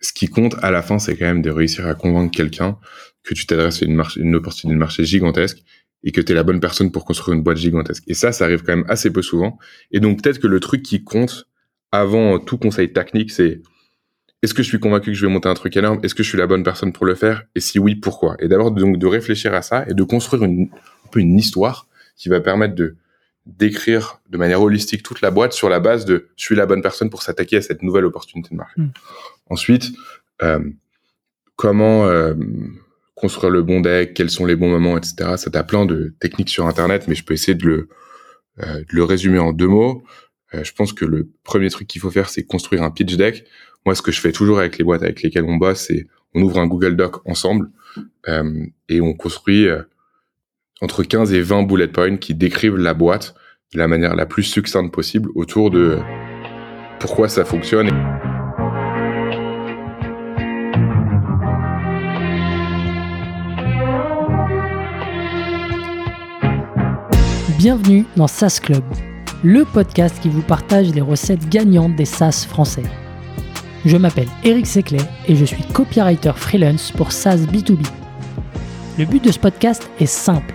ce qui compte à la fin, c'est quand même de réussir à convaincre quelqu'un que tu t'adresses à une, marché, une opportunité de marché gigantesque et que tu es la bonne personne pour construire une boîte gigantesque. Et ça, ça arrive quand même assez peu souvent. Et donc peut-être que le truc qui compte avant tout conseil technique, c'est est-ce que je suis convaincu que je vais monter un truc énorme? Est-ce que je suis la bonne personne pour le faire? Et si oui, pourquoi? Et d'abord donc de réfléchir à ça et de construire une, un peu une histoire qui va permettre de d'écrire de manière holistique toute la boîte sur la base de je suis la bonne personne pour s'attaquer à cette nouvelle opportunité de marché. Mm. Ensuite, euh, comment euh, construire le bon deck, quels sont les bons moments, etc. Ça t'as plein de techniques sur Internet, mais je peux essayer de le, euh, de le résumer en deux mots. Euh, je pense que le premier truc qu'il faut faire, c'est construire un pitch deck. Moi, ce que je fais toujours avec les boîtes avec lesquelles on bosse, c'est on ouvre un Google Doc ensemble euh, et on construit entre 15 et 20 bullet points qui décrivent la boîte de la manière la plus succincte possible autour de pourquoi ça fonctionne. Bienvenue dans SaaS Club, le podcast qui vous partage les recettes gagnantes des SaaS français. Je m'appelle Eric Seclet et je suis copywriter freelance pour SaaS B2B. Le but de ce podcast est simple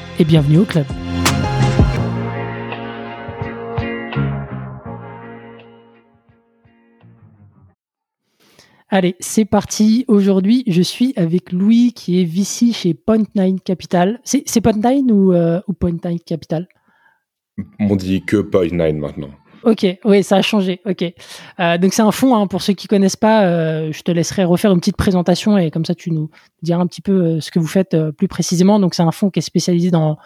et bienvenue au club. Allez, c'est parti. Aujourd'hui, je suis avec Louis qui est VC chez Point9 Capital. C'est Point9 ou, euh, ou Point9 Capital? On dit que Point9 maintenant. Ok, oui, ça a changé. Ok, euh, donc c'est un fonds. Hein, pour ceux qui connaissent pas, euh, je te laisserai refaire une petite présentation et comme ça tu nous diras un petit peu ce que vous faites plus précisément. Donc c'est un fonds qui est spécialisé dans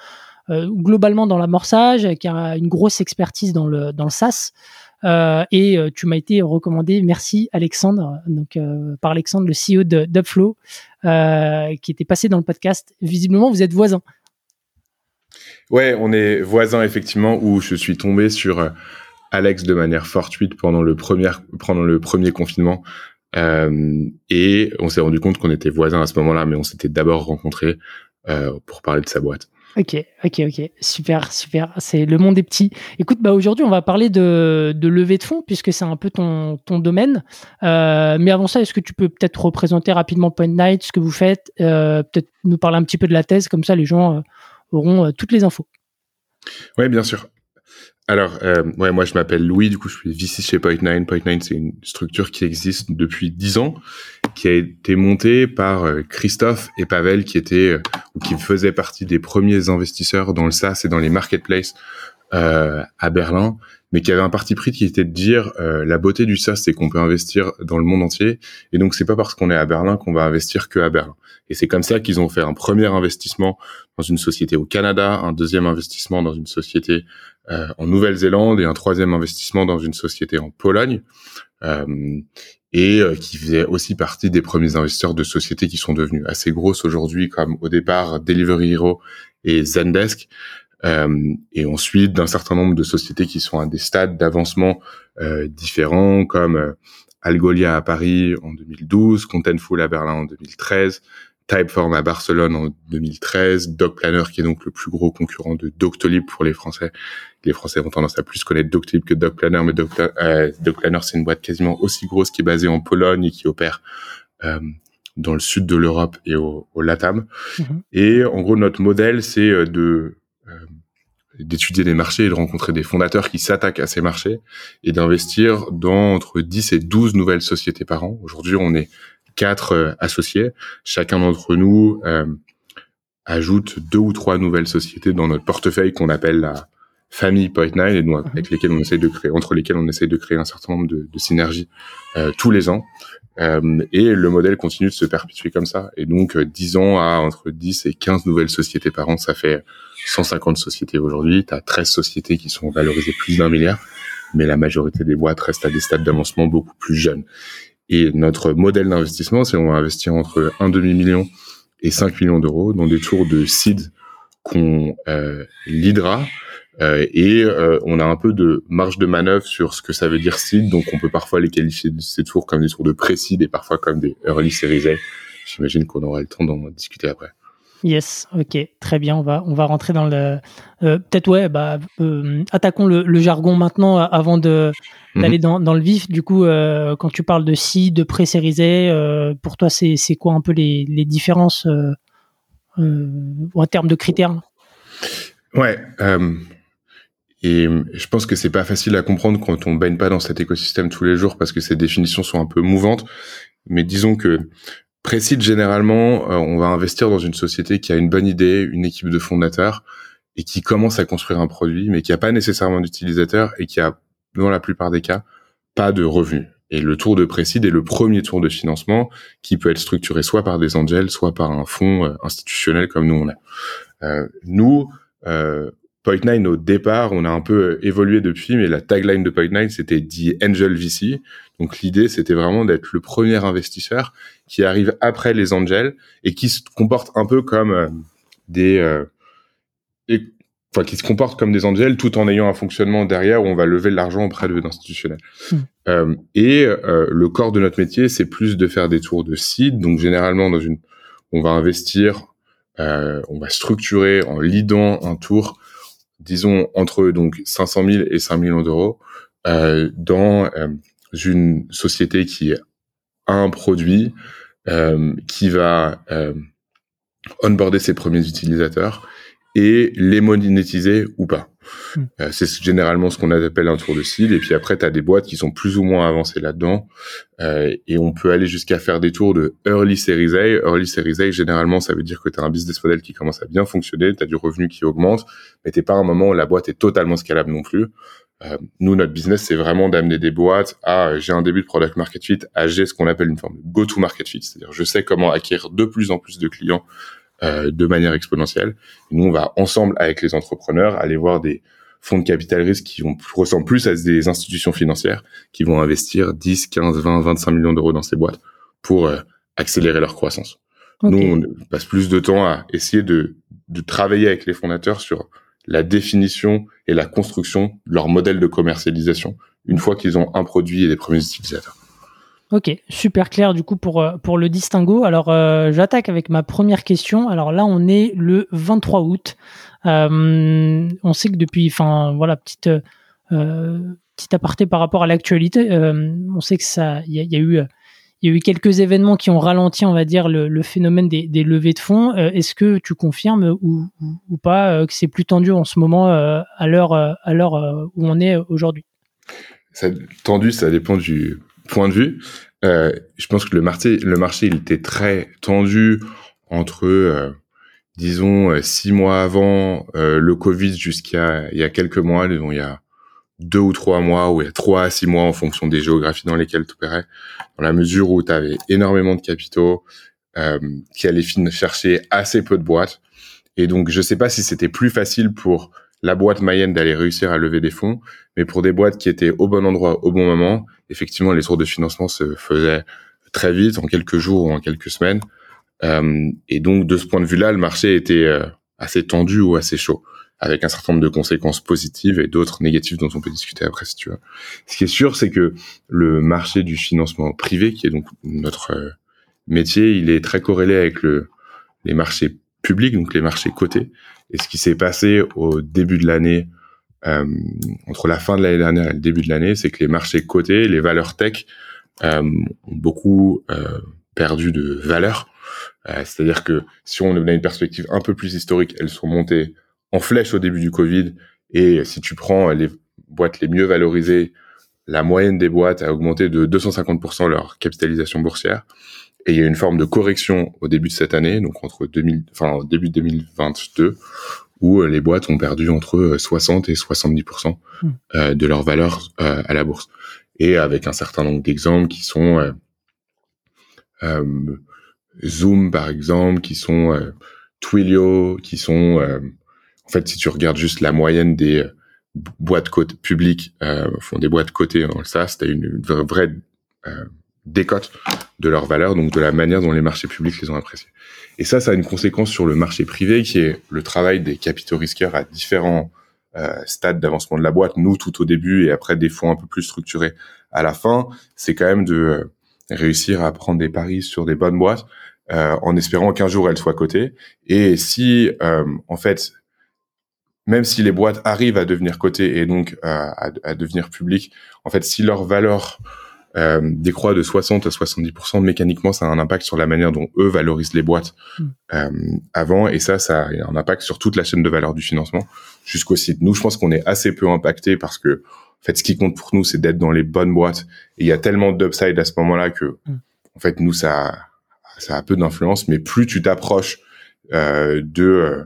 globalement dans l'amorçage, qui a une grosse expertise dans le dans le SaaS. Euh, et euh, tu m'as été recommandé, merci Alexandre, donc euh, par Alexandre, le CEO d'Upflow, qui était passé dans le podcast. Visiblement, vous êtes voisins. Ouais, on est voisins effectivement, où je suis tombé sur Alex de manière fortuite pendant le premier, pendant le premier confinement. Euh, et on s'est rendu compte qu'on était voisins à ce moment-là, mais on s'était d'abord rencontrés euh, pour parler de sa boîte. Ok, ok, ok, super, super. C'est le monde des petits. Écoute, bah aujourd'hui, on va parler de, de levée de fonds puisque c'est un peu ton, ton domaine. Euh, mais avant ça, est-ce que tu peux peut-être représenter rapidement Point Night, ce que vous faites, peut-être nous parler un petit peu de la thèse, comme ça, les gens auront toutes les infos. Oui, bien sûr. Alors, euh, ouais, moi je m'appelle Louis, du coup je suis VC chez Point9. Point9 c'est une structure qui existe depuis 10 ans, qui a été montée par euh, Christophe et Pavel, qui étaient euh, ou qui faisaient partie des premiers investisseurs dans le SaaS et dans les marketplaces euh, à Berlin, mais qui avait un parti pris qui était de dire euh, la beauté du SaaS, c'est qu'on peut investir dans le monde entier, et donc c'est pas parce qu'on est à Berlin qu'on va investir que à Berlin. Et c'est comme ça qu'ils ont fait un premier investissement dans une société au Canada, un deuxième investissement dans une société euh, en Nouvelle-Zélande et un troisième investissement dans une société en Pologne. Euh, et euh, qui faisait aussi partie des premiers investisseurs de sociétés qui sont devenues assez grosses aujourd'hui, comme au départ Delivery Hero et Zendesk, et ensuite d'un certain nombre de sociétés qui sont à des stades d'avancement euh, différents, comme euh, Algolia à Paris en 2012, Contentful à Berlin en 2013, Typeform à Barcelone en 2013, DocPlanner qui est donc le plus gros concurrent de Doctolib pour les Français. Les Français ont tendance à plus connaître Doctolib que DocPlanner, mais DocPlanner c'est une boîte quasiment aussi grosse qui est basée en Pologne et qui opère euh, dans le sud de l'Europe et au, au LATAM. Mm-hmm. Et en gros notre modèle c'est de euh, d'étudier les marchés et de rencontrer des fondateurs qui s'attaquent à ces marchés et d'investir dans entre 10 et 12 nouvelles sociétés par an. Aujourd'hui, on est quatre euh, associés. Chacun d'entre nous euh, ajoute deux ou trois nouvelles sociétés dans notre portefeuille qu'on appelle la famille Point9 et donc, avec lesquelles on essaie de créer, entre lesquelles on essaie de créer un certain nombre de, de synergies euh, tous les ans. Euh, et le modèle continue de se perpétuer comme ça. Et donc, 10 ans à entre 10 et 15 nouvelles sociétés par an, ça fait 150 sociétés aujourd'hui, tu as 13 sociétés qui sont valorisées plus d'un milliard, mais la majorité des boîtes restent à des stades d'avancement beaucoup plus jeunes. Et notre modèle d'investissement, c'est on va investir entre un demi-million et 5 millions d'euros dans des tours de seed qu'on euh, leadera. Euh, et euh, on a un peu de marge de manœuvre sur ce que ça veut dire seed, donc on peut parfois les qualifier de ces tours comme des tours de pré-seed et parfois comme des early series A. J'imagine qu'on aura le temps d'en discuter après. Yes, ok, très bien. On va on va rentrer dans le euh, peut-être ouais. Bah attaquons le, le, jargon maintenant avant de mhm. d'aller dans, dans le vif. Du coup, quand tu parles de si, de pré-sérisé, pour toi c'est c'est quoi un peu les les différences en termes de critères? Ouais. Et je pense que c'est pas facile à comprendre quand on baigne pas dans cet écosystème tous les jours parce que ces définitions sont un peu mouvantes. Mais disons que Précide, généralement, euh, on va investir dans une société qui a une bonne idée, une équipe de fondateurs et qui commence à construire un produit, mais qui n'a pas nécessairement d'utilisateurs et qui a, dans la plupart des cas, pas de revenus. Et le tour de Précide est le premier tour de financement qui peut être structuré soit par des angels, soit par un fonds euh, institutionnel comme nous on a. Euh, nous, euh, Point9 au départ, on a un peu évolué depuis, mais la tagline de Point9 c'était The Angel VC. Donc l'idée c'était vraiment d'être le premier investisseur qui arrive après les angels et qui se comporte un peu comme euh, des euh, enfin qui se comporte comme des angels tout en ayant un fonctionnement derrière où on va lever de l'argent auprès de l'institutionnel. Mmh. Euh, et euh, le corps de notre métier c'est plus de faire des tours de seed. Donc généralement dans une on va investir, on va structurer en leadant un tour disons entre donc 500 000 et 5 millions d'euros euh, dans euh, une société qui a un produit euh, qui va euh, onboarder ses premiers utilisateurs et les monétiser ou pas. Hmm. Euh, c'est généralement ce qu'on appelle un tour de cible. Et puis après, tu as des boîtes qui sont plus ou moins avancées là-dedans. Euh, et on peut aller jusqu'à faire des tours de early series A. Early series A, généralement, ça veut dire que tu as un business model qui commence à bien fonctionner, tu as du revenu qui augmente, mais t'es pas à un moment où la boîte est totalement scalable non plus. Euh, nous, notre business, c'est vraiment d'amener des boîtes à j'ai un début de product market fit, à j'ai ce qu'on appelle une forme de go-to market fit. C'est-à-dire, je sais comment acquérir de plus en plus de clients euh, de manière exponentielle. nous, on va ensemble avec les entrepreneurs aller voir des fonds de capital risque qui vont ressemblent plus à des institutions financières qui vont investir 10, 15, 20, 25 millions d'euros dans ces boîtes pour euh, accélérer leur croissance. Nous, on passe plus de temps à essayer de, de travailler avec les fondateurs sur la définition et la construction de leur modèle de commercialisation une fois qu'ils ont un produit et des premiers utilisateurs. Ok, super clair du coup pour, euh, pour le distinguo. Alors euh, j'attaque avec ma première question. Alors là on est le 23 août. Euh, on sait que depuis, enfin voilà, petite, petite aparté par rapport à l'actualité, on sait que ça, il y, a eu y a eu quelques événements qui ont ralenti, on va dire, le, phénomène des, levées de fonds. Est-ce que tu confirmes ou, pas que c'est plus tendu en ce moment à l'heure à l'heure où on est aujourd'hui? Tendu, ça dépend du point de vue. Euh, je pense que le marché, le marché, il était très tendu entre, euh, disons, euh, six mois avant euh, le Covid jusqu'à il y a quelques mois, disons, il y a deux ou trois mois ou il y a trois à six mois en fonction des géographies dans lesquelles tu opérais, dans la mesure où tu avais énormément de capitaux euh, qui allaient chercher assez peu de boîtes. Et donc, je sais pas si c'était plus facile pour la boîte moyenne d'aller réussir à lever des fonds, mais pour des boîtes qui étaient au bon endroit au bon moment, effectivement, les tours de financement se faisaient très vite, en quelques jours ou en quelques semaines. Euh, et donc, de ce point de vue-là, le marché était euh, assez tendu ou assez chaud, avec un certain nombre de conséquences positives et d'autres négatives dont on peut discuter après si tu veux. Ce qui est sûr, c'est que le marché du financement privé, qui est donc notre euh, métier, il est très corrélé avec le, les marchés publics, donc les marchés cotés. Et ce qui s'est passé au début de l'année, euh, entre la fin de l'année dernière et le début de l'année, c'est que les marchés cotés, les valeurs tech, euh, ont beaucoup euh, perdu de valeur. C'est-à-dire que si on a une perspective un peu plus historique, elles sont montées en flèche au début du Covid. Et si tu prends les boîtes les mieux valorisées, la moyenne des boîtes a augmenté de 250% leur capitalisation boursière. Et il y a une forme de correction au début de cette année, donc entre 2000, enfin au début 2022, où euh, les boîtes ont perdu entre 60 euh, et 70% hmm. euh, de leur valeur à la bourse. Et avec un certain nombre d'exemples qui sont euh, Zoom par exemple, qui sont Twilio, qui sont en fait si tu regardes juste la moyenne des boîtes publiques, font des boîtes cotées dans le SaaS, t'as une, une vraie décote de leur valeur, donc de la manière dont les marchés publics les ont appréciés. Et ça, ça a une conséquence sur le marché privé, qui est le travail des capitaux risqueurs à différents euh, stades d'avancement de la boîte. Nous, tout au début, et après des fonds un peu plus structurés à la fin, c'est quand même de euh, réussir à prendre des paris sur des bonnes boîtes, euh, en espérant qu'un jour elles soient cotées. Et si, en fait, même si les boîtes arrivent à devenir cotées et donc à, à, devenir publiques, en fait, si leur valeur euh, décroît de 60 à 70%, mécaniquement, ça a un impact sur la manière dont eux valorisent les boîtes hmm. euh, avant, et ça, ça a un impact sur toute la chaîne de valeur du financement jusqu'au site. Nous, je pense qu'on est assez peu impacté parce que, en fait, ce qui compte pour nous, c'est d'être dans les bonnes boîtes. Et il y a tellement d'upside à ce moment-là que, hmm. en fait, nous, ça, ça a peu d'influence. Mais plus tu t'approches euh, de euh,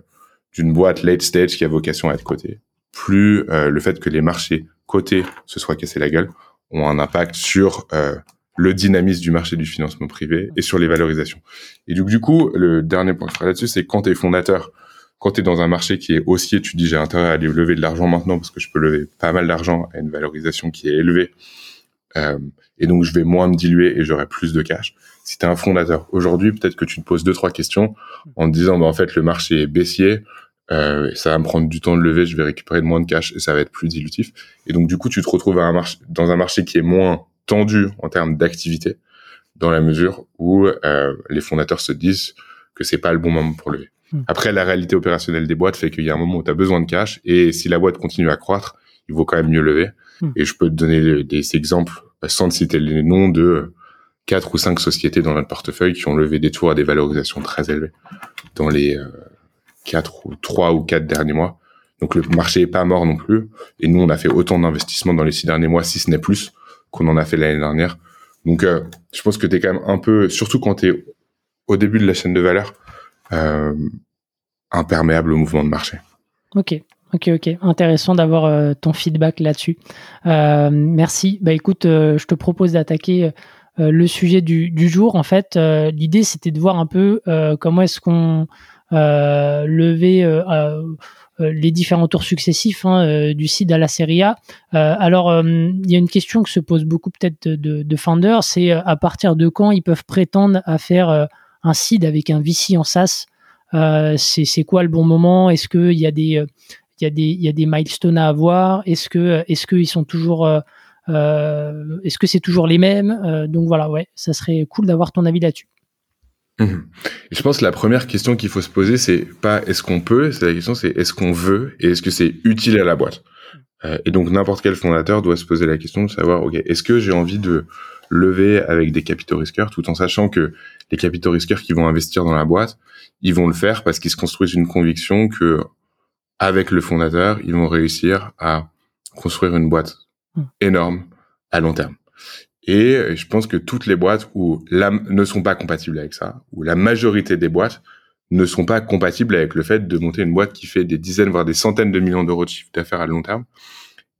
d'une boîte late stage qui a vocation à être cotée, plus euh, le fait que les marchés cotés se soient cassés la gueule ont un impact sur euh, le dynamisme du marché du financement privé et sur les valorisations. Et donc du coup, le dernier point que je ferai là-dessus, c'est quand tu es fondateur, quand tu es dans un marché qui est haussier, tu dis j'ai intérêt à aller lever de l'argent maintenant parce que je peux lever pas mal d'argent à une valorisation qui est élevée. Euh, et donc je vais moins me diluer et j'aurai plus de cash. Si tu es un fondateur aujourd'hui, peut-être que tu te poses deux trois questions en te disant bah, en fait le marché est baissier, euh, ça va me prendre du temps de lever, je vais récupérer moins de cash et ça va être plus dilutif. Et donc du coup, tu te retrouves à un marché, dans un marché qui est moins tendu en termes d'activité, dans la mesure où euh, les fondateurs se disent que c'est pas le bon moment pour lever. Hmm. Après, la réalité opérationnelle des boîtes fait qu'il y a un moment où tu as besoin de cash et si la boîte continue à croître, il vaut quand même mieux lever. Hmm. Et je peux te donner des exemples, sans citer les noms de quatre ou cinq sociétés dans notre portefeuille qui ont levé des tours à des valorisations très élevées dans les euh, quatre ou trois ou quatre derniers mois. Donc le marché est pas mort non plus. Et nous, on a fait autant d'investissements dans les six derniers mois, si ce n'est plus, qu'on en a fait l'année dernière. Donc euh, je pense que tu es quand même un peu, surtout quand tu es au début de la chaîne de valeur, euh, imperméable au mouvement de marché. Ok. Ok, ok, intéressant d'avoir euh, ton feedback là-dessus. merci. Bah écoute, je te propose d'attaquer le sujet du, du, jour. En fait, l'idée c'était de voir un peu comment est-ce qu'on lever euh, euh, les différents tours successifs hein, du seed à la Serie A. alors, il y a une question que se pose beaucoup peut-être de, de founders, c'est à partir de quand ils peuvent prétendre à faire un seed avec un VC en SaaS? C'est quoi le bon moment? Est-ce qu'il y a des y a des y a des milestones à avoir? Est-ce que est-ce qu'ils sont toujours est-ce que c'est toujours les mêmes? Donc voilà, ouais, ça serait cool d'avoir ton avis là-dessus. Mhm. Je pense que la première question qu'il faut se poser, c'est pas est-ce qu'on peut, c'est la question c'est est-ce qu'on veut et est-ce que c'est utile à la boîte? Euh, et donc n'importe quel fondateur doit se poser la question de savoir ok est-ce que j'ai envie de lever avec des capitaux risqueurs tout en sachant que les capitaux risqueurs qui vont investir dans la boîte, ils vont le faire parce qu'ils se construisent une conviction que avec le fondateur, ils vont réussir à construire une boîte hmm. énorme à long terme. Et je pense que toutes les boîtes où la, ne sont pas compatibles avec ça, ou la majorité des boîtes ne sont pas compatibles avec le fait de monter une boîte qui fait des dizaines, voire des centaines de millions d'euros de chiffre d'affaires à long terme.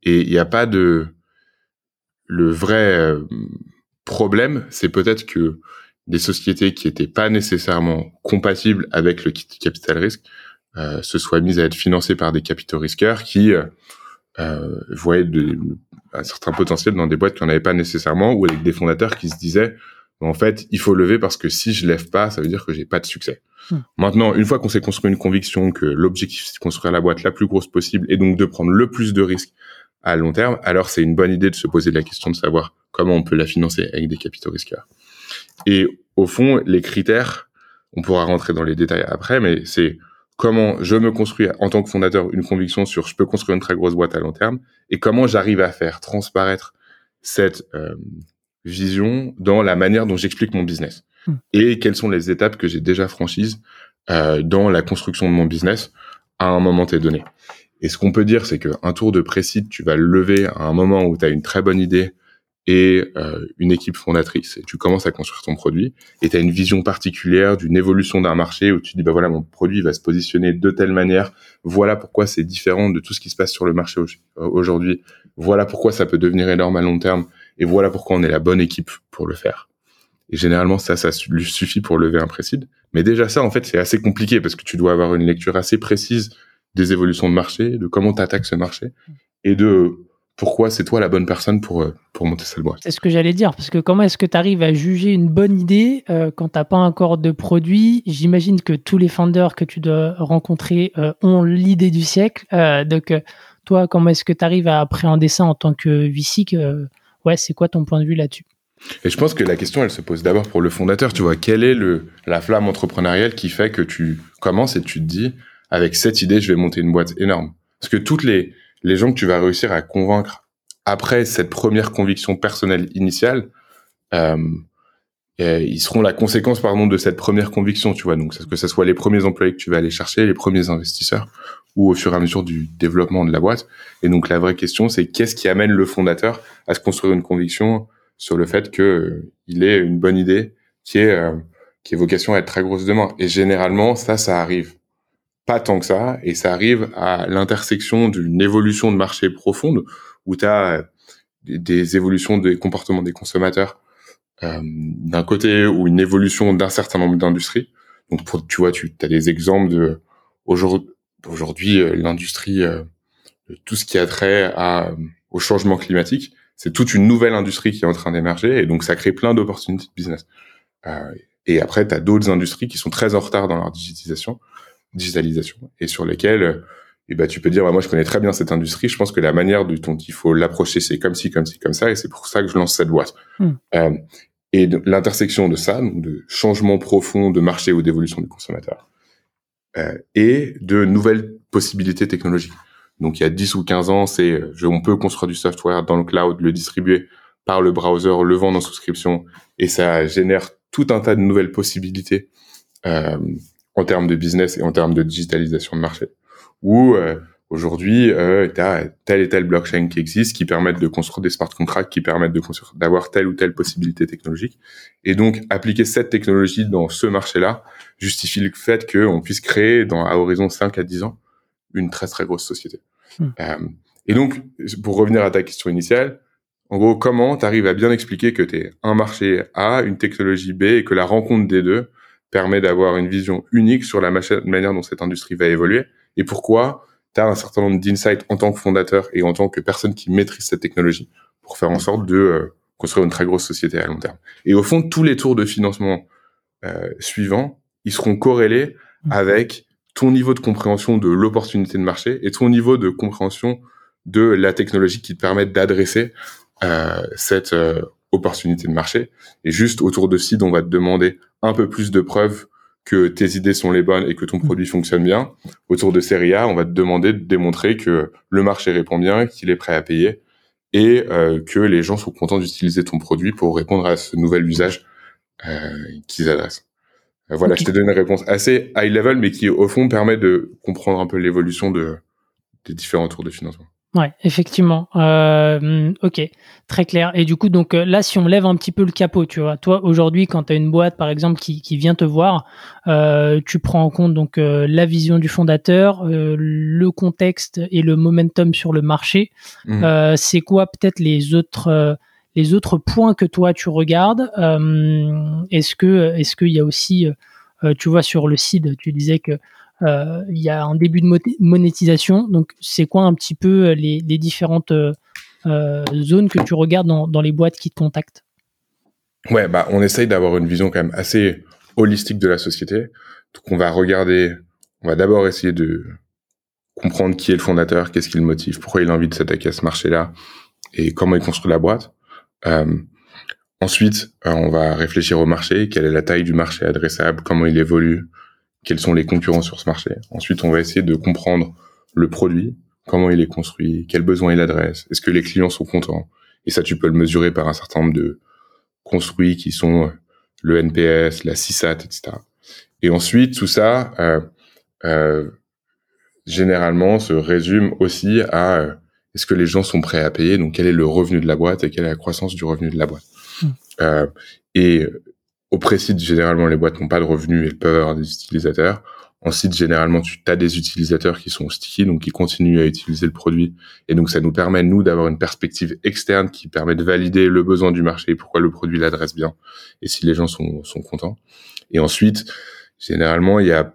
Et il n'y a pas de... Le vrai euh, problème, c'est peut-être que des sociétés qui étaient pas nécessairement compatibles avec le capital risque euh, se soient mises à être financées par des capitaux risqueurs qui euh, euh, voyaient de, un certain potentiel dans des boîtes qui n'en avaient pas nécessairement ou avec des fondateurs qui se disaient en fait il faut lever parce que si je lève pas ça veut dire que j'ai pas de succès. Hmm. Maintenant une fois qu'on s'est construit une conviction que l'objectif c'est de construire la boîte la plus grosse possible et donc de prendre le plus de risques à long terme, alors c'est une bonne idée de se poser la question de savoir comment on peut la financer avec des capitaux risqueurs. Et au fond, les critères, on pourra rentrer dans les détails après, mais c'est comment je me construis en tant que fondateur une conviction sur je peux construire une très grosse boîte à long terme et comment j'arrive à faire transparaître cette euh, vision dans la manière dont j'explique mon business hmm. et quelles sont les étapes que j'ai déjà franchises euh, dans la construction de mon business à un moment donné. Et ce qu'on peut dire, c'est qu'un tour de précide, tu vas le lever à un moment où tu as une très bonne idée, euh, une équipe fondatrice. Et tu commences à construire ton produit et tu as une vision particulière d'une évolution d'un marché où tu dis, bah voilà, mon produit va se positionner de telle manière. Voilà pourquoi c'est différent de tout ce qui se passe sur le marché aujourd'hui. Voilà pourquoi ça peut devenir énorme à long terme. Et voilà pourquoi on est la bonne équipe pour le faire. Et généralement, ça, ça suffit pour lever un précide. Mais déjà ça, en fait, c'est assez compliqué parce que tu dois avoir une lecture assez précise des évolutions de marché, de comment tu attaques ce marché et de pourquoi c'est toi la bonne personne pour, euh, pour monter cette boîte. C'est ce que j'allais dire, parce que comment est-ce que tu arrives à juger une bonne idée euh, quand tu n'as pas encore de produit? J'imagine que tous les founders que tu dois rencontrer euh, ont l'idée du siècle. donc, toi, comment est-ce que tu arrives à appréhender ça en tant que VC Ouais, c'est quoi ton point de vue là-dessus? Et je pense que la question, elle se pose d'abord pour le fondateur. Tu vois, quelle est le, la flamme entrepreneuriale qui fait que tu commences et tu te dis, avec cette idée, je vais monter une boîte énorme? Parce que toutes les, les gens que tu vas réussir à convaincre après cette première conviction personnelle initiale, euh, ils seront la conséquence pardon de cette première conviction, tu vois. Donc que ce soit les premiers employés que tu vas aller chercher, les premiers investisseurs, ou au fur et à mesure du développement de la boîte. Et donc la vraie question, c'est qu'est-ce qui amène le fondateur à se construire une conviction sur le fait que euh, ait une bonne idée qui est euh, qui est vocation à être très grosse demain. Et généralement, ça, ça arrive pas tant que ça, et ça arrive à l'intersection d'une évolution de marché profonde où tu as des évolutions des comportements des consommateurs euh, d'un côté ou une évolution d'un certain nombre d'industries. Donc pour, tu vois, tu as des exemples de aujourd'hui euh, l'industrie euh, tout ce qui a trait à, au changement climatique, c'est toute une nouvelle industrie qui est en train d'émerger et donc ça crée plein d'opportunités de business. Euh, et après, tu as d'autres industries qui sont très en retard dans leur digitalisation digitalisation et sur lesquels et bah, tu peux dire, bah, moi, je connais très bien cette industrie. Je pense que la manière dont il faut l'approcher, c'est comme ci, comme ci, comme ça. Et c'est pour ça que je lance cette boîte. Hmm. Euh, et l'intersection de ça, donc de changement profond de marché ou d'évolution du consommateur, euh, et de nouvelles possibilités technologiques. Donc, il y a 10 ou 15 ans, c'est, on peut construire du software dans le cloud, le distribuer par le browser, le vendre en souscription, et ça génère tout un tas de nouvelles possibilités. Euh, en termes de business et en termes de digitalisation de marché. Ou euh, aujourd'hui, euh, tu as telle et telle blockchain qui existe, qui permettent de construire des smart contracts, qui permettent de construire, d'avoir telle ou telle possibilité technologique. Et donc, appliquer cette technologie dans ce marché-là justifie le fait qu'on puisse créer, dans, à horizon 5 à 10 ans, une très très grosse société. Hmm. Euh, et donc, pour revenir à ta question initiale, en gros, comment tu arrives à bien expliquer que tu es un marché A, une technologie B, et que la rencontre des deux permet d'avoir une vision unique sur la manière dont cette industrie va évoluer et pourquoi tu as un certain nombre d'insights en tant que fondateur et en tant que personne qui maîtrise cette technologie pour faire en sorte de euh, construire une très grosse société à long terme. Et au fond, tous les tours de financement euh, suivants, ils seront corrélés mmh. avec ton niveau de compréhension de l'opportunité de marché et ton niveau de compréhension de la technologie qui te permet d'adresser euh, cette euh, opportunité de marché. Et juste autour de CID, on va te demander un peu plus de preuves que tes idées sont les bonnes et que ton mm. produit fonctionne bien. Autour de Serie A, on va te demander de démontrer que le marché répond bien, qu'il est prêt à payer et euh, que les gens sont contents d'utiliser ton produit pour répondre à ce nouvel usage euh, qu'ils adressent. Euh, voilà, je t'ai donné une réponse assez high level, mais qui au fond permet de comprendre un peu l'évolution de, des différents tours de financement. Ouais, effectivement. Euh, ok, très clair. Et du coup, donc euh, là, si on lève un petit peu le capot, tu vois, toi aujourd'hui, quand tu as une boîte, par exemple, qui, qui vient te voir, euh, tu prends en compte donc euh, la vision du fondateur, euh, le contexte et le momentum sur le marché. Mmh. C'est quoi peut-être les autres les autres points que toi tu regardes? Est-ce que est-ce qu'il y a aussi, tu vois, sur le site, tu disais que euh, il y a un début de monétisation. Donc, c'est quoi un petit peu euh, les, différentes euh, zones que tu regardes dans, les boîtes qui te contactent? Ouais, bah, on essaye d'avoir une vision quand même assez holistique de la société. Donc, on va regarder, on va d'abord essayer de comprendre qui est le fondateur, qu'est-ce qui le motive, pourquoi il a envie de s'attaquer à ce marché-là et comment il construit la boîte. ensuite, on va réfléchir au marché, quelle est la taille du marché adressable, comment il évolue, quels sont les concurrents sur ce marché. Ensuite, on va essayer de comprendre le produit, comment il est construit, quels besoins il adresse, est-ce que les clients sont contents. Et ça, tu peux le mesurer par un certain nombre de construits qui sont euh, le NPS, la CSAT, etc. Et ensuite, tout ça, euh, euh, généralement, se résume aussi à euh, est-ce que les gens sont prêts à payer, donc quel est le revenu de la boîte et quelle est la croissance du revenu de la boîte. Hmm. Euh, et au pré-site, généralement, les boîtes n'ont pas de revenus, elles peuvent avoir des utilisateurs. En site, généralement, tu as des utilisateurs qui sont sticky, donc qui continuent à utiliser le produit. Et donc, ça nous permet, nous, d'avoir une perspective externe qui permet de valider le besoin du marché, pourquoi le produit l'adresse bien, et si les gens sont, sont contents. Et ensuite, généralement, il y a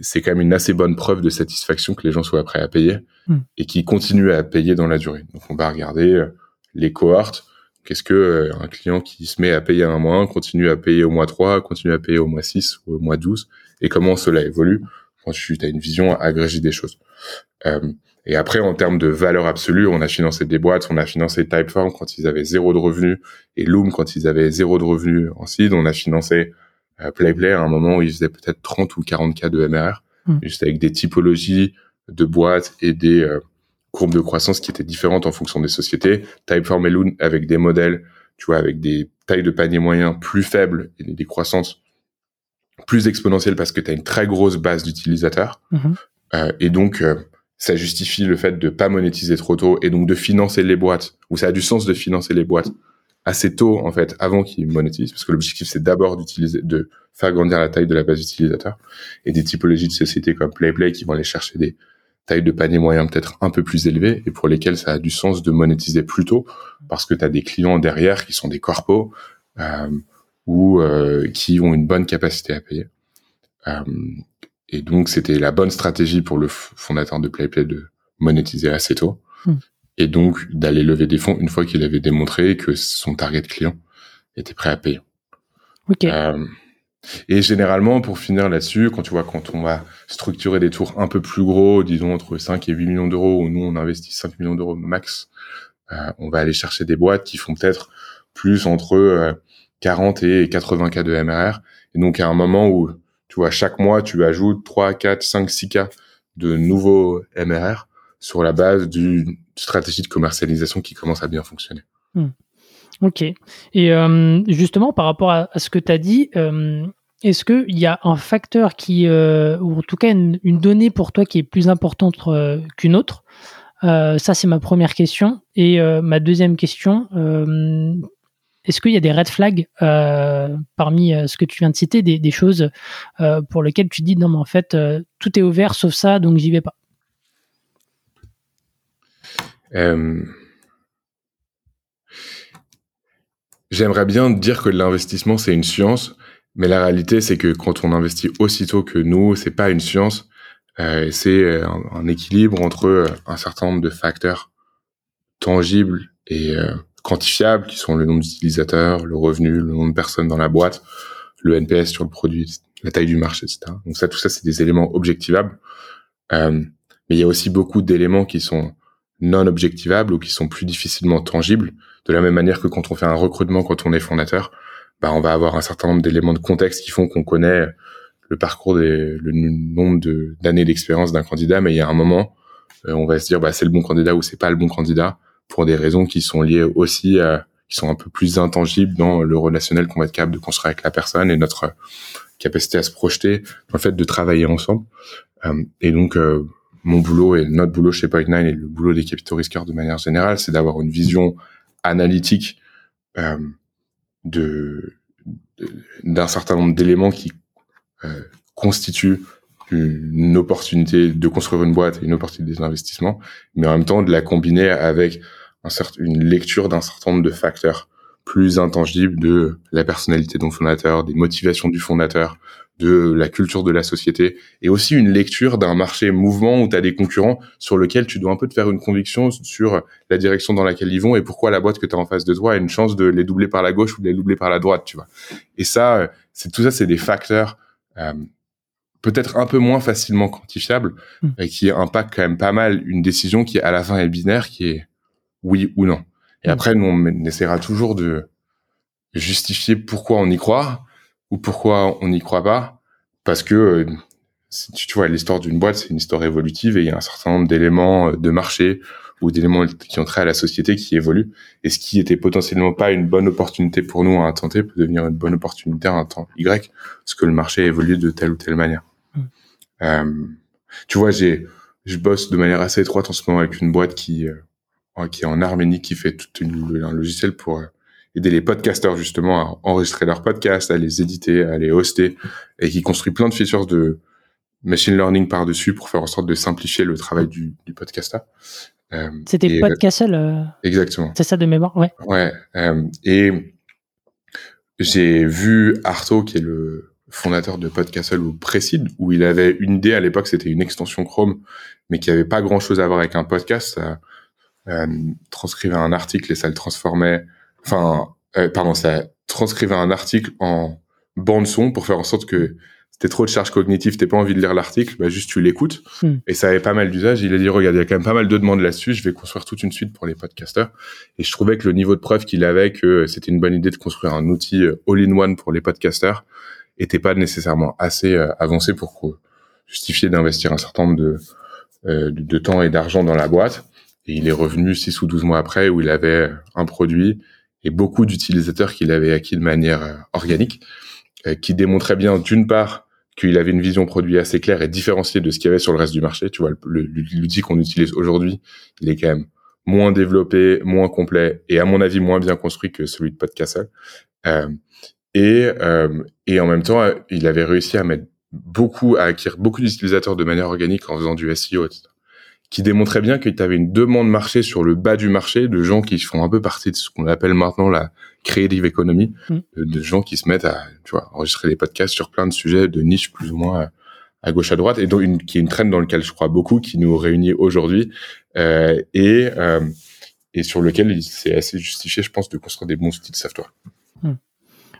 c'est quand même une assez bonne preuve de satisfaction que les gens soient prêts à payer Hmm. et qui continuent à payer dans la durée. Donc on va regarder euh, les cohortes. Qu'est-ce que euh, un client qui se met à payer un mois 1 continue à payer au mois 3, continue à payer au mois 6 ou au mois 12 et comment cela évolue? Quand tu as une vision agrégée des choses. Euh, et après, en termes de valeur absolue, on a financé des boîtes, on a financé Typeform quand ils avaient zéro de revenus et Loom quand ils avaient zéro de revenus en seed. On a financé euh, PlayPlay à un moment où ils faisaient peut-être 30 ou 40 k de MRR, Mm. juste avec des typologies de boîtes et des euh, courbes de croissance qui étaient différentes en fonction des sociétés. Typeform et Loom avec des modèles, tu vois, avec des tailles de panier moyens plus faibles et des croissances plus exponentielles parce que tu as une très grosse base d'utilisateurs. Mhm. Euh, et donc, euh, ça justifie le fait de pas monétiser trop tôt et donc de financer les boîtes, ou ça a du sens de financer les boîtes assez tôt, en fait, avant qu'ils monétisent, parce que l'objectif, c'est d'abord d'utiliser, de faire grandir la taille de la base d'utilisateurs et des typologies de sociétés comme PlayPlay qui vont aller chercher des tailles de panier moyen peut-être un peu plus élevées et pour lesquelles ça a du sens de monétiser plus tôt parce que tu as des clients derrière qui sont des corpos euh, ou euh, qui ont une bonne capacité à payer. Euh, et donc, c'était la bonne stratégie pour le fondateur de PlayPlay de monétiser assez tôt. Hmm. Et donc, d'aller lever des fonds une fois qu'il avait démontré que son target client était prêt à payer. Et généralement, pour finir là-dessus, quand tu vois, quand on va structurer des tours un peu plus gros, disons entre 5 et 8 millions d'euros, où nous, on investit 5 millions d'euros max, euh, on va aller chercher des boîtes qui font peut-être plus entre euh, 40 et 80 k de MRR. Et donc, à un moment où, tu vois, chaque mois, tu ajoutes 3, 4, 5, 6 k de nouveaux MRR sur la base d'une stratégie de commercialisation qui commence à bien fonctionner. Ok. Et euh, justement, par rapport à, ce que tu as dit, euh, est-ce qu'il y a un facteur qui, euh, ou en tout cas une, donnée pour toi qui est plus importante qu'une autre? Ça, c'est ma première question. Et ma deuxième question, est-ce qu'il y a des red flags parmi ce que tu viens de citer, des, des choses pour lesquelles tu dis non, mais en fait, tout est ouvert sauf ça, donc j'y vais pas Euh, J'aimerais bien dire que l'investissement c'est une science, mais la réalité c'est que quand on investit aussitôt que nous, c'est pas une science, euh, c'est un, un équilibre entre euh, un certain nombre de facteurs tangibles et euh, quantifiables qui sont le nombre d'utilisateurs, le revenu, le nombre de personnes dans la boîte, le NPS sur le produit, la taille du marché, etc. Donc ça, tout ça, c'est des éléments objectivables. Euh, mais il y a aussi beaucoup d'éléments qui sont non objectivables ou qui sont plus difficilement tangibles. De la même manière que quand on fait un recrutement, quand on est fondateur, bah, on va avoir un certain nombre d'éléments de contexte qui font qu'on connaît le parcours des, le nombre de, d'années d'expérience d'un candidat, mais il y a un moment, euh, on va se dire, bah, c'est le bon candidat ou c'est pas le bon candidat pour des raisons qui sont liées aussi à, qui sont un peu plus intangibles dans le relationnel qu'on va être capable de construire avec la personne et notre capacité à se projeter dans le fait de travailler ensemble. Euh, et donc, euh, mon boulot et notre boulot chez Point9 et le boulot des capitaux risqueurs de manière générale, c'est d'avoir une vision analytique euh, d'un certain nombre d'éléments qui euh, constituent une opportunité de construire une boîte et une opportunité d'investissement, mais en même temps de la combiner avec une lecture d'un certain nombre de facteurs plus intangibles de la personnalité de fondateur, des motivations du fondateur, de la culture de la société, et aussi une lecture d'un marché mouvement où tu as des concurrents sur lequel tu dois un peu te faire une conviction sur la direction dans laquelle ils vont et pourquoi la boîte que tu as en face de toi a une chance de les doubler par la gauche ou de les doubler par la droite, tu vois. Et ça, c'est tout ça, c'est des facteurs euh, peut-être un peu moins facilement quantifiables Mm. et qui impactent quand même pas mal une décision qui à la fin est binaire, qui est oui ou non. Et Mm. après, nous, on essaiera toujours de justifier pourquoi on y croit ou pourquoi on n'y croit pas, parce que euh, tu, vois l'histoire d'une boîte, c'est une histoire évolutive et il y a un certain nombre d'éléments euh, de marché ou d'éléments qui ont trait à la société qui évoluent. Et ce qui était potentiellement pas une bonne opportunité pour nous à un temps T peut devenir une bonne opportunité à un temps Y, parce que le marché évolue de telle ou telle manière. Euh, tu vois, j'ai, je bosse de manière assez étroite en ce moment avec une boîte qui, euh, qui est en Arménie, qui fait tout une, un logiciel pour euh, aider les podcasteurs justement à enregistrer leurs podcasts, à les éditer, à les hoster, et qui construit plein de features de machine learning par-dessus pour faire en sorte de simplifier le travail du, du podcaster. Euh, C'était Podcastle euh, Exactement. C'est ça de mémoire, ouais. Ouais. Euh, et j'ai vu Arto, qui est le fondateur de Podcastle ou Précide, où il avait une idée à l'époque, c'était une extension Chrome, mais qui avait pas grand chose à voir avec un podcast. Ça euh, transcrivait un article et ça le transformait, enfin, euh, pardon, ça transcrivait un article en bande son pour faire en sorte que c'était trop de charge cognitive, t'as pas envie de lire l'article, bah juste tu l'écoutes. Hmm. Et ça avait pas mal d'usage. Il a dit, regarde, il y a quand même pas mal de demandes là-dessus, je vais construire toute une suite pour les podcasters. Et je trouvais que le niveau de preuve qu'il avait que c'était une bonne idée de construire un outil euh, all-in-one pour les podcasters était pas nécessairement assez euh, avancé pour justifier d'investir un certain nombre de, euh, de, temps et d'argent dans la boîte. Et il est revenu 6 ou 12 mois après où il avait un produit et beaucoup d'utilisateurs qu'il avait acquis de manière organique, qui démontrait bien d'une part qu'il avait une vision produit assez claire et différenciée de ce qu'il y avait sur le reste du marché. Tu vois, l'outil qu'on utilise aujourd'hui, il est quand même moins développé, moins complet et à mon avis moins bien construit que celui de Podcastle. Euh, et, euh, et en même temps, il avait réussi à mettre beaucoup, à acquérir beaucoup d'utilisateurs de manière organique en faisant du SEO, etc qui démontrait bien qu'il y avait une demande marché sur le bas du marché de gens qui font un peu partie de ce qu'on appelle maintenant la creative economy, mm. de, gens qui se mettent à tu vois, enregistrer des podcasts sur plein de sujets de niche plus ou moins à gauche à droite et donc une, qui est une trend dans lequel je crois beaucoup qui nous réunit aujourd'hui euh, et euh, et sur lequel c'est assez justifié je pense de construire des bons outils de software. Mm.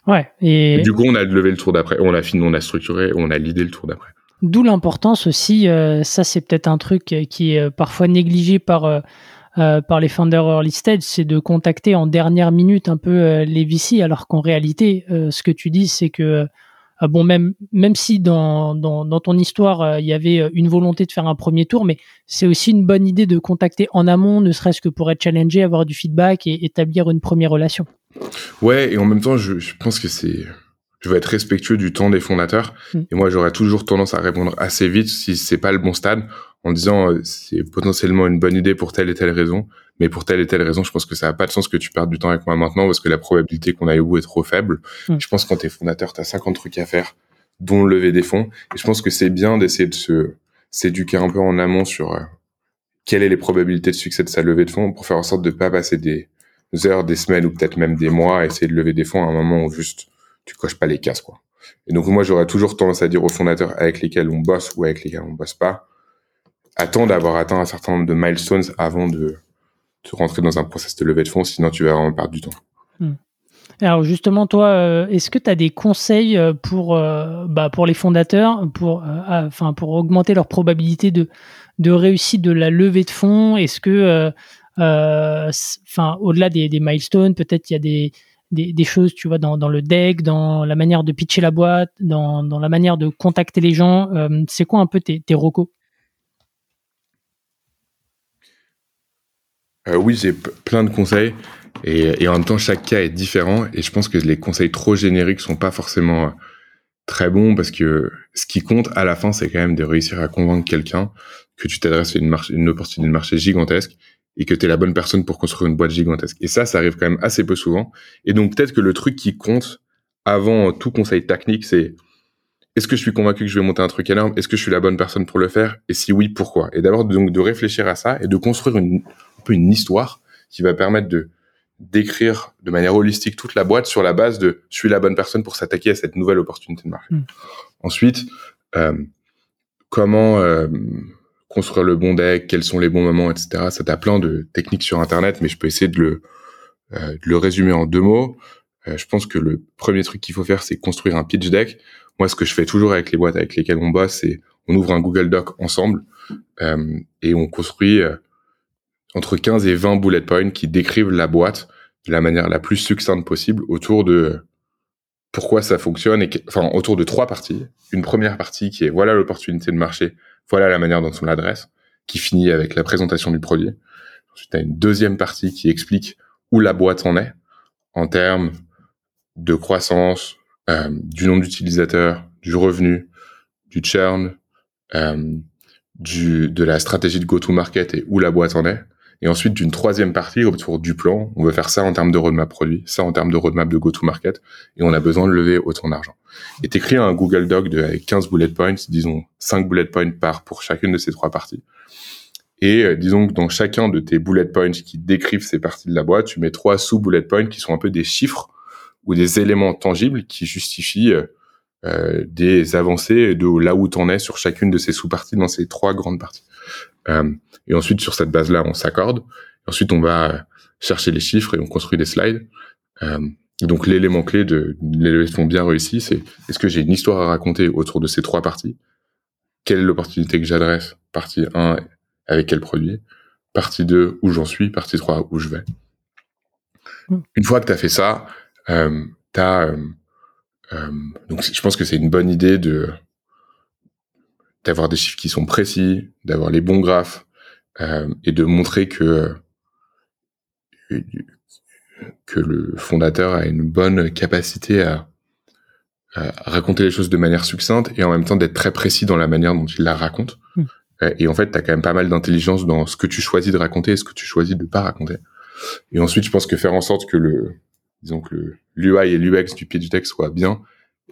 Ouais et... du coup on a levé le tour d'après on a fini on a structuré on a l'idée le tour d'après. D'où l'importance aussi, euh, ça c'est peut-être un truc qui est euh, parfois négligé par, euh, par les founders early stage, c'est de contacter en dernière minute un peu les VC, alors qu'en réalité, ce que tu dis, c'est que bon, même, même si dans, dans, dans ton histoire, il y avait une volonté de faire un premier tour, mais c'est aussi une bonne idée de contacter en amont, ne serait-ce que pour être challengé, avoir du feedback et établir une première relation. Ouais, et en même temps, je, je pense que c'est je veux être respectueux du temps des fondateurs. Mm. Et moi, j'aurais toujours tendance à répondre assez vite si c'est pas le bon stade, en disant euh, c'est potentiellement une bonne idée pour telle et telle raison, mais pour telle et telle raison, je pense que ça n'a pas de sens que tu perdes du temps avec moi maintenant parce que la probabilité qu'on aille au bout est trop faible. Mm. Je pense que quand t'es fondateur, t'as 50 trucs à faire, dont lever des fonds. Et je pense que c'est bien d'essayer de se s'éduquer un peu en amont sur euh, quelles sont les probabilités de succès de sa levée de fonds pour faire en sorte de pas passer des heures, des semaines ou peut-être même des mois à essayer de lever des fonds à un moment où juste tu coches pas les cases, quoi. Et donc, moi, j'aurais toujours tendance à dire aux fondateurs avec lesquels on bosse ou avec lesquels on bosse pas, attends d'avoir atteint un certain nombre de milestones avant de, de rentrer dans un process de levée de fonds, sinon tu vas vraiment perdre du temps. Hmm. Alors justement, toi, euh, est-ce que tu as des conseils euh, pour, euh, bah, pour les fondateurs, pour, augmenter leur probabilité de, réussite de la levée de fonds? Est-ce que, au-delà des milestones, peut-être il y a des, des, choses, tu vois, dans, le deck, dans la manière de pitcher la boîte, dans, la manière de contacter les gens. Euh, c'est quoi un peu tes, tes recos euh, Oui, j'ai plein de conseils. Et, en même temps, chaque cas est différent. Et je pense que les conseils trop génériques sont pas forcément euh, très bons parce que ce qui compte à la fin, c'est quand même de réussir à convaincre quelqu'un que tu t'adresses à une opportunité de marché gigantesque et que tu es la bonne personne pour construire une boîte gigantesque. Et ça, ça arrive quand même assez peu souvent. Et donc peut-être que le truc qui compte avant tout conseil technique, c'est est-ce que je suis convaincu que je vais monter un truc énorme? Est-ce que je suis la bonne personne pour le faire? Et si oui, pourquoi? Et d'abord donc de réfléchir à ça et de construire une, un peu une histoire qui va permettre de d'écrire de manière holistique toute la boîte sur la base de je suis la bonne personne pour s'attaquer à cette nouvelle opportunité de marché. Hmm. Ensuite, euh, comment euh, construire le bon deck, quels sont les bons moments, etc. Ça t'as plein de techniques sur Internet, mais je peux essayer de le, euh, résumer en deux mots. Euh, je pense que le premier truc qu'il faut faire, c'est construire un pitch deck. Moi, ce que je fais toujours avec les boîtes avec lesquelles on bosse, c'est on ouvre un Google Doc ensemble euh, et on construit entre 15 et 20 bullet points qui décrivent la boîte de la manière la plus succincte possible autour de pourquoi ça fonctionne et enfin autour de trois parties. Une première partie qui est voilà l'opportunité de marché voilà la manière dont on l'adresse, qui finit avec la présentation du produit. Ensuite, tu as une deuxième partie qui explique où la boîte en est en termes de croissance, euh, du nombre d'utilisateurs, du revenu, du churn, euh, du, de la stratégie de go-to-market et où la boîte en est. Et ensuite, d'une troisième partie autour du plan, on veut faire ça en termes de roadmap produit, ça en termes de roadmap de go-to-market, et on a besoin de lever autant d'argent. Et t'écris un Google Doc de, avec 15 bullet points, disons 5 bullet points par pour chacune de ces trois parties. Et euh, disons que dans chacun de tes bullet points qui décrivent ces parties de la boîte, tu mets trois sous-bullet points qui sont un peu des chiffres ou des éléments tangibles qui justifient euh, euh, des avancées de là où tu en es sur chacune de ces sous-parties dans ces trois grandes parties. Et ensuite, sur cette base-là, on s'accorde. Ensuite, on va chercher les chiffres et on construit des slides. Euh, donc, l'élément clé de l'élément bien réussi, c'est est-ce que j'ai une histoire à raconter autour de ces trois parties? Quelle est l'opportunité que j'adresse? Partie 1, avec quel produit? Partie 2, où j'en suis? Partie 3, où je vais? Hmm. Une fois que tu as fait ça, euh, tu as... Euh, euh, donc, je pense que c'est une bonne idée de d'avoir des chiffres qui sont précis, d'avoir les bons graphes euh, et de montrer que que le fondateur a une bonne capacité à, raconter les choses de manière succincte et en même temps d'être très précis dans la manière dont il la raconte. Hmm. Euh, et en fait, tu as quand même pas mal d'intelligence dans ce que tu choisis de raconter et ce que tu choisis de pas raconter. Et ensuite, je pense que faire en sorte que le, disons que l'UI et l'UX du pied du texte soient bien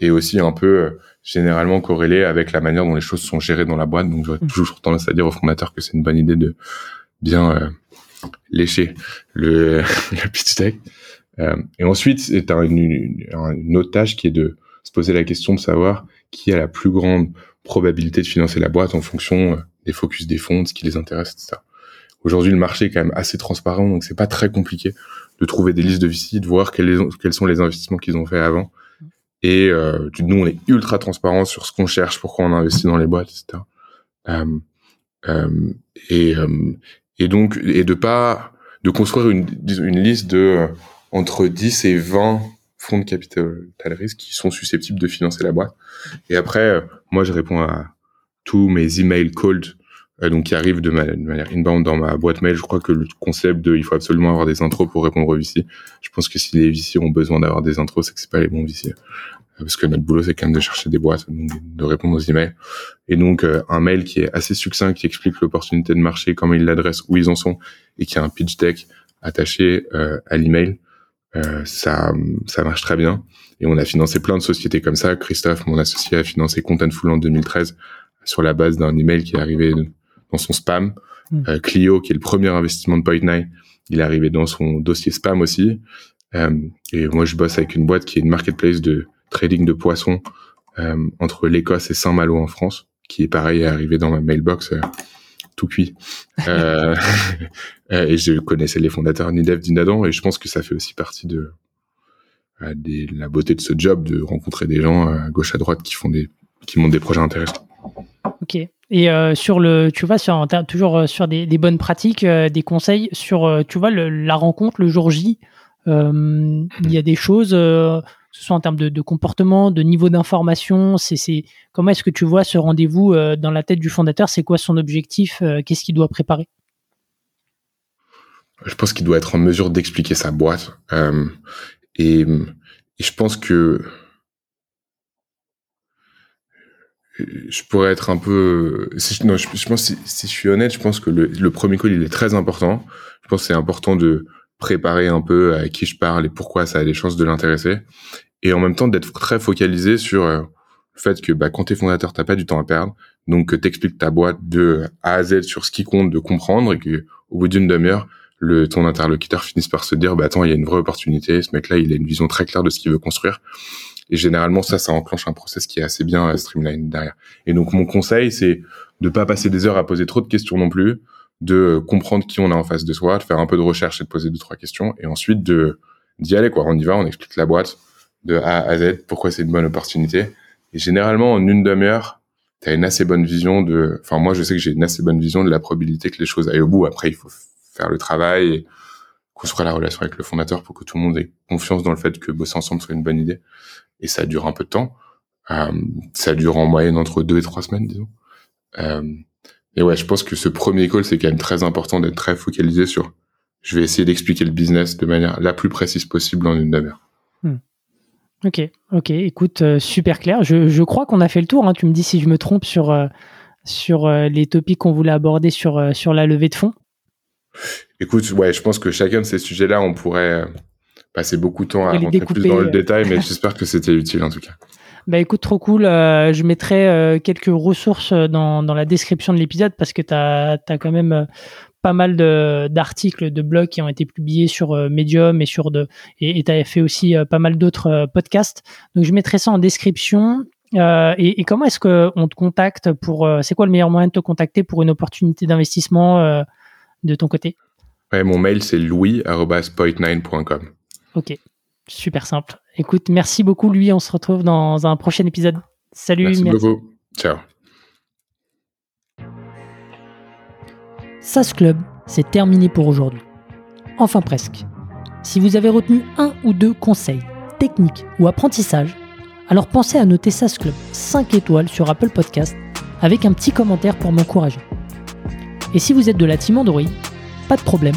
et aussi un peu euh, généralement corrélé avec la manière dont les choses sont gérées dans la boîte. Donc, j'aurais hmm. toujours tendance à dire aux fondateurs que c'est une bonne idée de bien euh, lécher le, le pitch deck. Euh, et ensuite, c'est une, une, autre tâche qui est de se poser la question de savoir qui a la plus grande probabilité de financer la boîte en fonction euh, des focus des fonds, de ce qui les intéresse, etc. Aujourd'hui, le marché est quand même assez transparent, donc c'est pas très compliqué de trouver des listes de VC, de voir quels, quels sont les investissements qu'ils ont fait avant. Et euh, nous, on est ultra transparent sur ce qu'on cherche, pourquoi on investit dans les boîtes, etc. Euh, euh, et, euh, et donc, et de pas de construire une, une liste de euh, entre 10 et 20 fonds de capital risque qui sont susceptibles de financer la boîte. Et après, euh, moi, je réponds à tous mes emails cold, donc qui arrivent de, manière inbound dans ma boîte mail. Je crois que le concept de il faut absolument avoir des intros pour répondre aux VC. Je pense que si les VC ont besoin d'avoir des intros, c'est que c'est pas les bons VC parce que notre boulot c'est quand même de chercher des boîtes, de répondre aux emails. Et donc euh, un mail qui est assez succinct, qui explique l'opportunité de marché, comment ils l'adressent, où ils en sont, et qui a un pitch deck attaché euh, à l'email, euh, ça ça marche très bien. Et on a financé plein de sociétés comme ça. Christophe, mon associé, a financé Contentful en 2013 sur la base d'un email qui est arrivé dans son spam. Hmm. Clio, qui est le premier investissement de Point9, il est arrivé dans son dossier spam aussi. et moi, je bosse avec une boîte qui est une marketplace de trading de poissons euh, entre l'Écosse et Saint-Malo en France, qui est pareil est arrivé dans ma mailbox euh, tout cuit. Euh, et je connaissais les fondateurs ni Dev ni Nadan, et je pense que ça fait aussi partie de, des, la beauté de ce job de rencontrer des gens à gauche à droite qui font des qui montent des projets intéressants. Ok. Et sur le, tu vois, toujours sur des, bonnes pratiques, des conseils sur, tu vois, la rencontre le jour J. il y a des choses que ce soit en termes de, comportement, de niveau d'information. C'est, comment est-ce que tu vois ce rendez-vous euh, dans la tête du fondateur? C'est quoi son objectif euh, Qu'est-ce qu'il doit préparer? Je pense qu'il doit être en mesure d'expliquer sa boîte. Euh, et, je pense que je pourrais être un peu. non, je, pense si, je suis honnête, je pense que le, premier call il est très important. Je pense que c'est important de préparer un peu à qui je parle et pourquoi ça a des chances de l'intéresser. Et en même temps, d'être très focalisé sur euh, le fait que bah, quand t'es fondateur, t'as pas du temps à perdre. Donc, que t'expliques ta boîte de A à Z sur ce qui compte, de comprendre et que au bout d'une demi-heure, ton interlocuteur finisse par se dire, bah attends, il y a une vraie opportunité. Ce mec-là, il a une vision très claire de ce qu'il veut construire. Et généralement, ça, ça enclenche un process qui est assez bien euh, streamline derrière. Et donc, mon conseil, c'est de pas passer des heures à poser trop de questions non plus, de comprendre qui on a en face de soi, de faire un peu de recherche et de poser deux trois questions, et ensuite de d'y aller quoi. On y va, on explique la boîte de A à Z, pourquoi c'est une bonne opportunité. Et généralement en une demi-heure, tu as une assez bonne vision de. Enfin moi je sais que j'ai une assez bonne vision de la probabilité que les choses aillent au bout. Après il faut faire le travail et construire la relation avec le fondateur pour que tout le monde ait confiance dans le fait que bosser ensemble soit une bonne idée. Et ça dure un peu de temps. Euh, ça dure en moyenne entre deux et trois semaines, disons. Euh, et ouais, je pense que ce premier call, c'est quand même très important d'être très focalisé sur je vais essayer d'expliquer le business de manière la plus précise possible en une demi-heure. Hmm. Ok, ok, écoute, euh, super clair. Je, je crois qu'on a fait le tour. Hein. Tu me dis si je me trompe sur, sur les topics qu'on voulait aborder sur, sur la levée de fonds. Écoute, ouais, je pense que chacun de ces sujets-là, on pourrait passer beaucoup de temps à rentrer plus dans le détail, mais j'espère que c'était utile en tout cas. Bah écoute, trop cool. Euh, je mettrai euh, quelques ressources dans, dans la description de l'épisode parce que tu as, quand même euh, pas mal d'articles, de, blogs qui ont été publiés sur Medium et sur de et tu as fait aussi pas mal d'autres podcasts. Donc je mettrai ça en description. et, comment est-ce qu'on te contacte pour C'est quoi le meilleur moyen de te contacter pour une opportunité d'investissement de ton côté? Mon mail c'est louis@point9.com. Ok, super simple. Écoute, merci beaucoup Louis. On se retrouve dans un prochain épisode. Salut. Merci, merci. beaucoup. Ciao. SAS Club, c'est terminé pour aujourd'hui. Enfin presque. Si vous avez retenu un ou deux conseils, techniques ou apprentissages, alors pensez à noter SAS Club 5 étoiles sur Apple Podcast avec un petit commentaire pour m'encourager. Et si vous êtes de la team Android, pas de problème,